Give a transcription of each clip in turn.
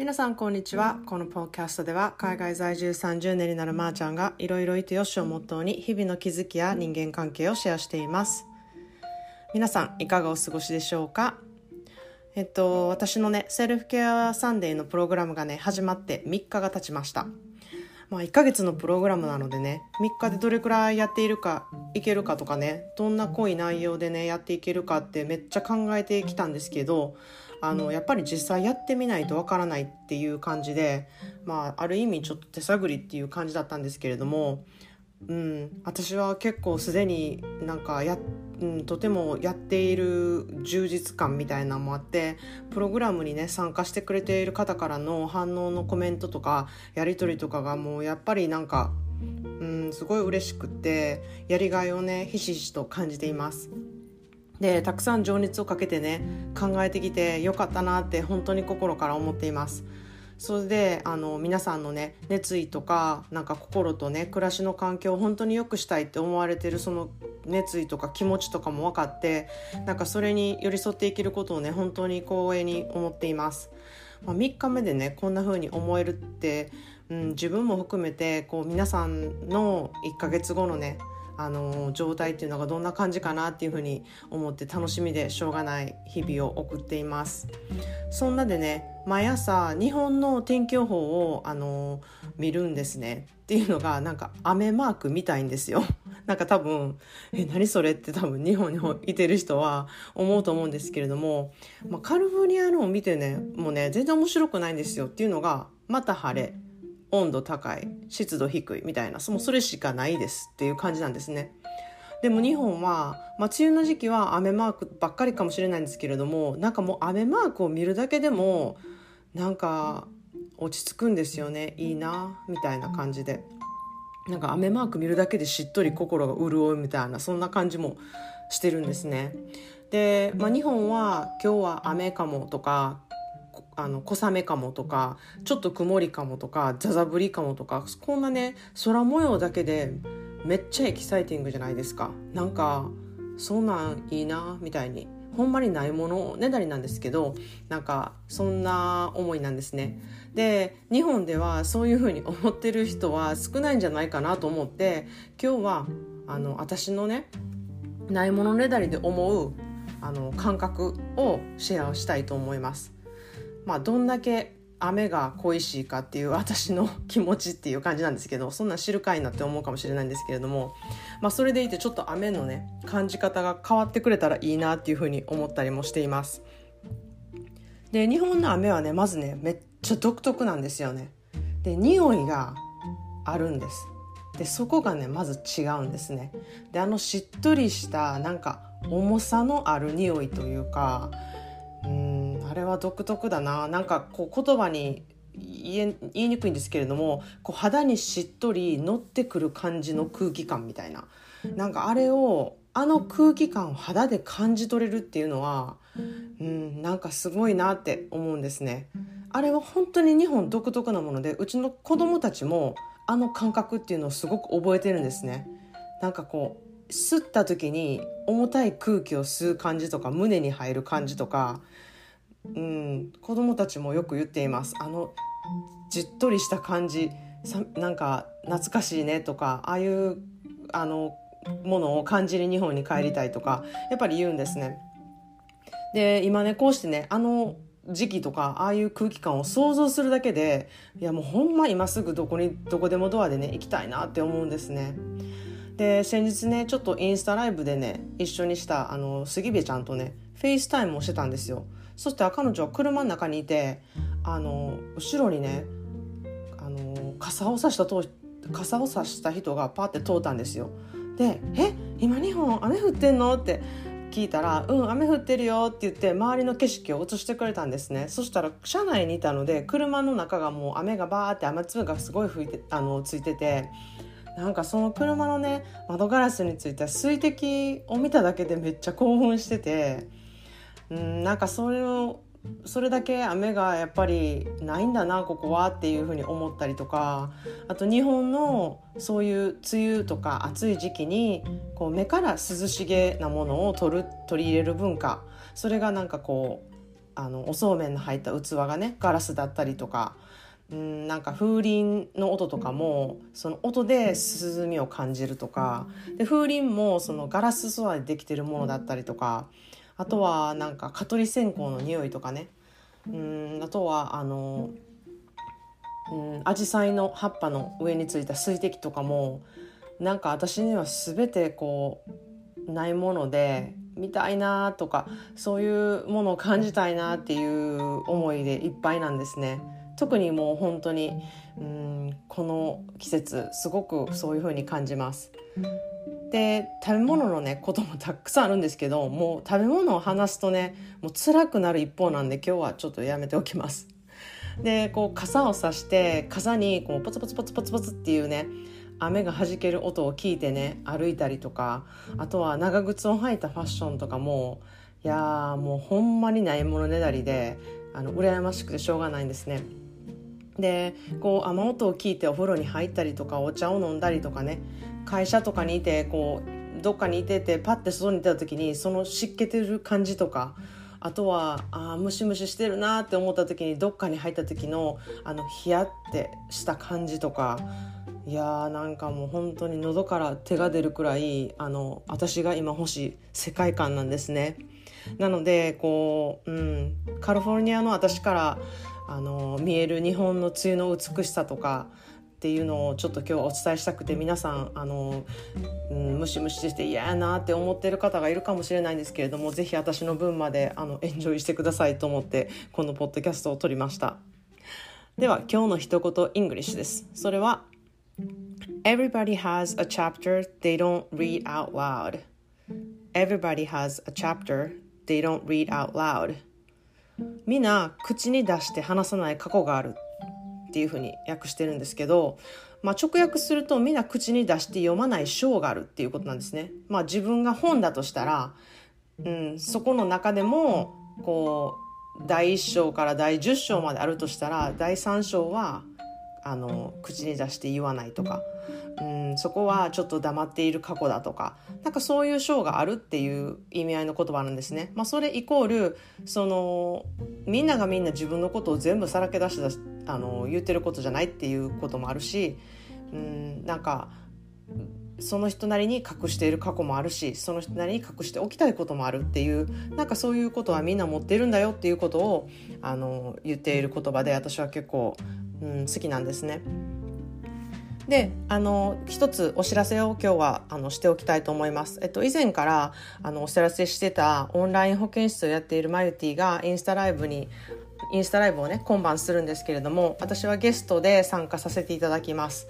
皆さんこんにちは。このポッドキャストでは海外在住30年になるまーちゃんがいろいろいてよしをモットーに日々の気づきや人間関係をシェアしています。皆さんいかがお過ごしでしょうか？えっと私のねセルフケアサンデーのプログラムがね始まって3日が経ちました。まあ、1ヶ月のプログラムなのでね3日でどれくらいやっているかいけるかとかねどんな濃い内容でねやっていけるかってめっちゃ考えてきたんですけどあのやっぱり実際やってみないとわからないっていう感じで、まあ、ある意味ちょっと手探りっていう感じだったんですけれども、うん、私は結構すでになんかや、うん、とてもやっている充実感みたいなのもあってプログラムにね参加してくれている方からの反応のコメントとかやり取りとかがもうやっぱりなんか、うん、すごい嬉しくってやりがいをねひしひしと感じています。でたくさん情熱をかけてね考えてきてよかったなって本当に心から思っています。それであの皆さんのね熱意とかなんか心とね暮らしの環境を本当に良くしたいって思われてるその熱意とか気持ちとかも分かってなんかそれに寄り添っていけることをね本当に光栄に思っています、まあ、3日目でねこんな風に思えるって、うん、自分も含めてこう皆さんの1ヶ月後のねあの状態っていうのがどんな感じかなっていうふうに思って楽しみでしょうがない日々を送っています。そんなでね毎朝日本の天気予報をあの見るんですね。っていうのがなんか雨マークみたいんですよ。なんか多分え何それって多分日本にいてる人は思うと思うんですけれども、まあ、カルフォルニアのを見てねもうね全然面白くないんですよ。っていうのがまた晴れ温度高い湿度低いみたいなもうそれしかないですっていう感じなんですね。でも日本は、まあ、梅雨の時期は雨マークばっかりかもしれないんですけれどもなんかもう雨マークを見るだけでもなんか落ち着くんですよねいいなみたいな感じでなんか雨マーク見るだけでしっとり心が潤うみたいなそんな感じもしてるんですね。で、まあ、日本は今日は雨かもとかあの小雨かもとかちょっと曇りかもとかザザ降りかもとかこんなね空模様だけでめっちゃエキサイティングじゃないですか。なんかそんなんいいなみたいに。ほんまにないものねだりなんですけどなんかそんな思いなんですね。で日本ではそういうふうに思ってる人は少ないんじゃないかなと思って今日はあの私のねないものねだりで思うあの感覚をシェアしたいと思います。まあ、どんだけ雨が恋しいかっていう私の気持ちっていう感じなんですけどそんな知るかいなって思うかもしれないんですけれども、まあ、それでいてちょっと雨のね感じ方が変わってくれたらいいなっていうふうに思ったりもしています。で日本の雨はねまずねめっちゃ独特なんですよね。で匂いがあるんです。でそこがねまず違うんですね。であのしっとりしたなんか重さのある匂いというかうんあれは独特だななんかこう言葉に言え言いにくいんですけれどもこう肌にしっとり乗ってくる感じの空気感みたいななんかあれをあの空気感を肌で感じ取れるっていうのはうんなんかすごいなって思うんですね。あれは本当に日本独特なものでうちの子供たちもあの感覚っていうのをすごく覚えてるんですね。なんかこう吸った時に重たい空気を吸う感じとか胸に入る感じとかうん、子供たちもよく言っていますあのじっとりした感じさなんか懐かしいねとかああいうあのものを感じに日本に帰りたいとかやっぱり言うんですね。で今ねこうしてねあの時期とかああいう空気感を想像するだけでいやもうほんま今すぐどこにどこでもドアでね行きたいなって思うんですね。で先日ねちょっとインスタライブでね一緒にしたあの杉部ちゃんとねフェイスタイムをしてたんですよ。そして彼女は車の中にいてあの後ろにねあの傘を差したと傘を差した人がパッて通ったんですよ。で「え今日本雨降ってんの?」って聞いたら「うん雨降ってるよ」って言って周りの景色を映してくれたんですねそしたら車内にいたので車の中がもう雨がバーって雨粒がすごい吹いてあのついててなんかその車のね窓ガラスについた水滴を見ただけでめっちゃ興奮してて。うんなんかそれをそれだけ雨がやっぱりないんだなここはっていうふうに思ったりとかあと日本のそういう梅雨とか暑い時期にこう目から涼しげなものを取る取り入れる文化それがなんかこうあのおそうめんの入った器がねガラスだったりとかうんなんか風鈴の音とかもその音で涼みを感じるとかで風鈴もそのガラス素材でできてるものだったりとかあとはなんか蚊取り線香の匂いとかねうんあとはあのうんアジサイの葉っぱの上についた水滴とかもなんか私には全てこうないもので見たいなとかそういうものを感じたいなっていう思いでいっぱいなんですね。特にもう本当にうんこの季節すごくそういう風に感じます。で食べ物のねこともたくさんあるんですけどもう食べ物を話すとねもう辛くなる一方なんで今日はちょっとやめておきます。でこう傘をさして傘にこうポツポツポツポツポツっていうね雨が弾ける音を聞いてね歩いたりとかあとは長靴を履いたファッションとかもいやもうほんまにないものねだりであの羨ましくてしょうがないんですね。でこう雨音を聞いてお風呂に入ったりとかお茶を飲んだりとかね会社とかにいてこうどっかにいててパッて外に出た時にその湿気てる感じとかあとはあムシムシしてるなって思った時にどっかに入った時のあのヒヤってした感じとかいやーなんかもう本当に喉から手が出るくらいあの私が今欲しい世界観なんですね。なのでこう、うん、カリフォルニアの私からあの見える日本の梅雨の美しさとかっていうのをちょっと今日はお伝えしたくて皆さんあの、うん、ムシムシして嫌やなって思ってる方がいるかもしれないんですけれどもぜひ私の分まであのエンジョイしてくださいと思ってこのポッドキャストを録りました。では今日の一言 English です。それは Everybody has a chapter they don't read out loud. Everybody has a chapter they don't read out loud. みんな口に出して話さない過去があるっていうふうに訳してるんですけど、まあ、直訳するとみんな口に出して読まない章があるっていうことなんですね。まあ、自分が本だとしたら、うん、そこの中でもこう第1章から第10章まであるとしたら第3章はあの口に出して言わないとか、うん、そこはちょっと黙っている過去だとかなんかそういう章があるっていう意味合いの言葉なんですね。まあ、それイコールそのみんながみんな自分のことを全部さらけ出してあの言ってることじゃないっていうこともあるし、うん、なんかその人なりに隠している過去もあるしその人なりに隠しておきたいこともあるっていうなんかそういうことはみんな持ってるんだよっていうことをあの言っている言葉で私は結構うん、好きなんですね。であの一つお知らせを今日はあのしておきたいと思います。えっと、以前からあのお知らせしてたオンライン保健室をやっているマユティがインスタライブにインスタライブをね今晩するんですけれども私はゲストで参加させていただきます。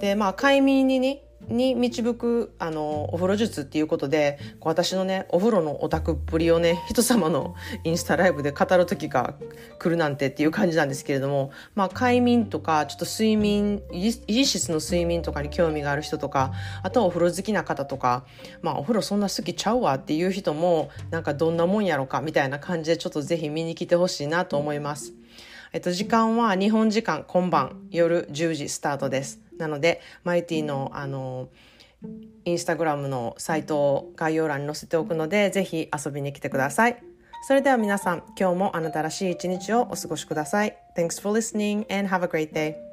でまあ快眠にねに導くあのお風呂術っていうことで私のねお風呂のオタクっぷりをね人様のインスタライブで語る時が来るなんてっていう感じなんですけれどもまあ快眠とかちょっと睡眠維持室の睡眠とかに興味がある人とかあとはお風呂好きな方とかまあお風呂そんな好きちゃうわっていう人もなんかどんなもんやろかみたいな感じでちょっとぜひ見に来てほしいなと思います。えっと、時間は日本時間今晩夜10時スタートです。なのでマイティのあのインスタグラムのサイトを概要欄に載せておくのでぜひ遊びに来てください。それでは皆さん今日もあなたらしい一日をお過ごしください。Thanks for listening and have a great day.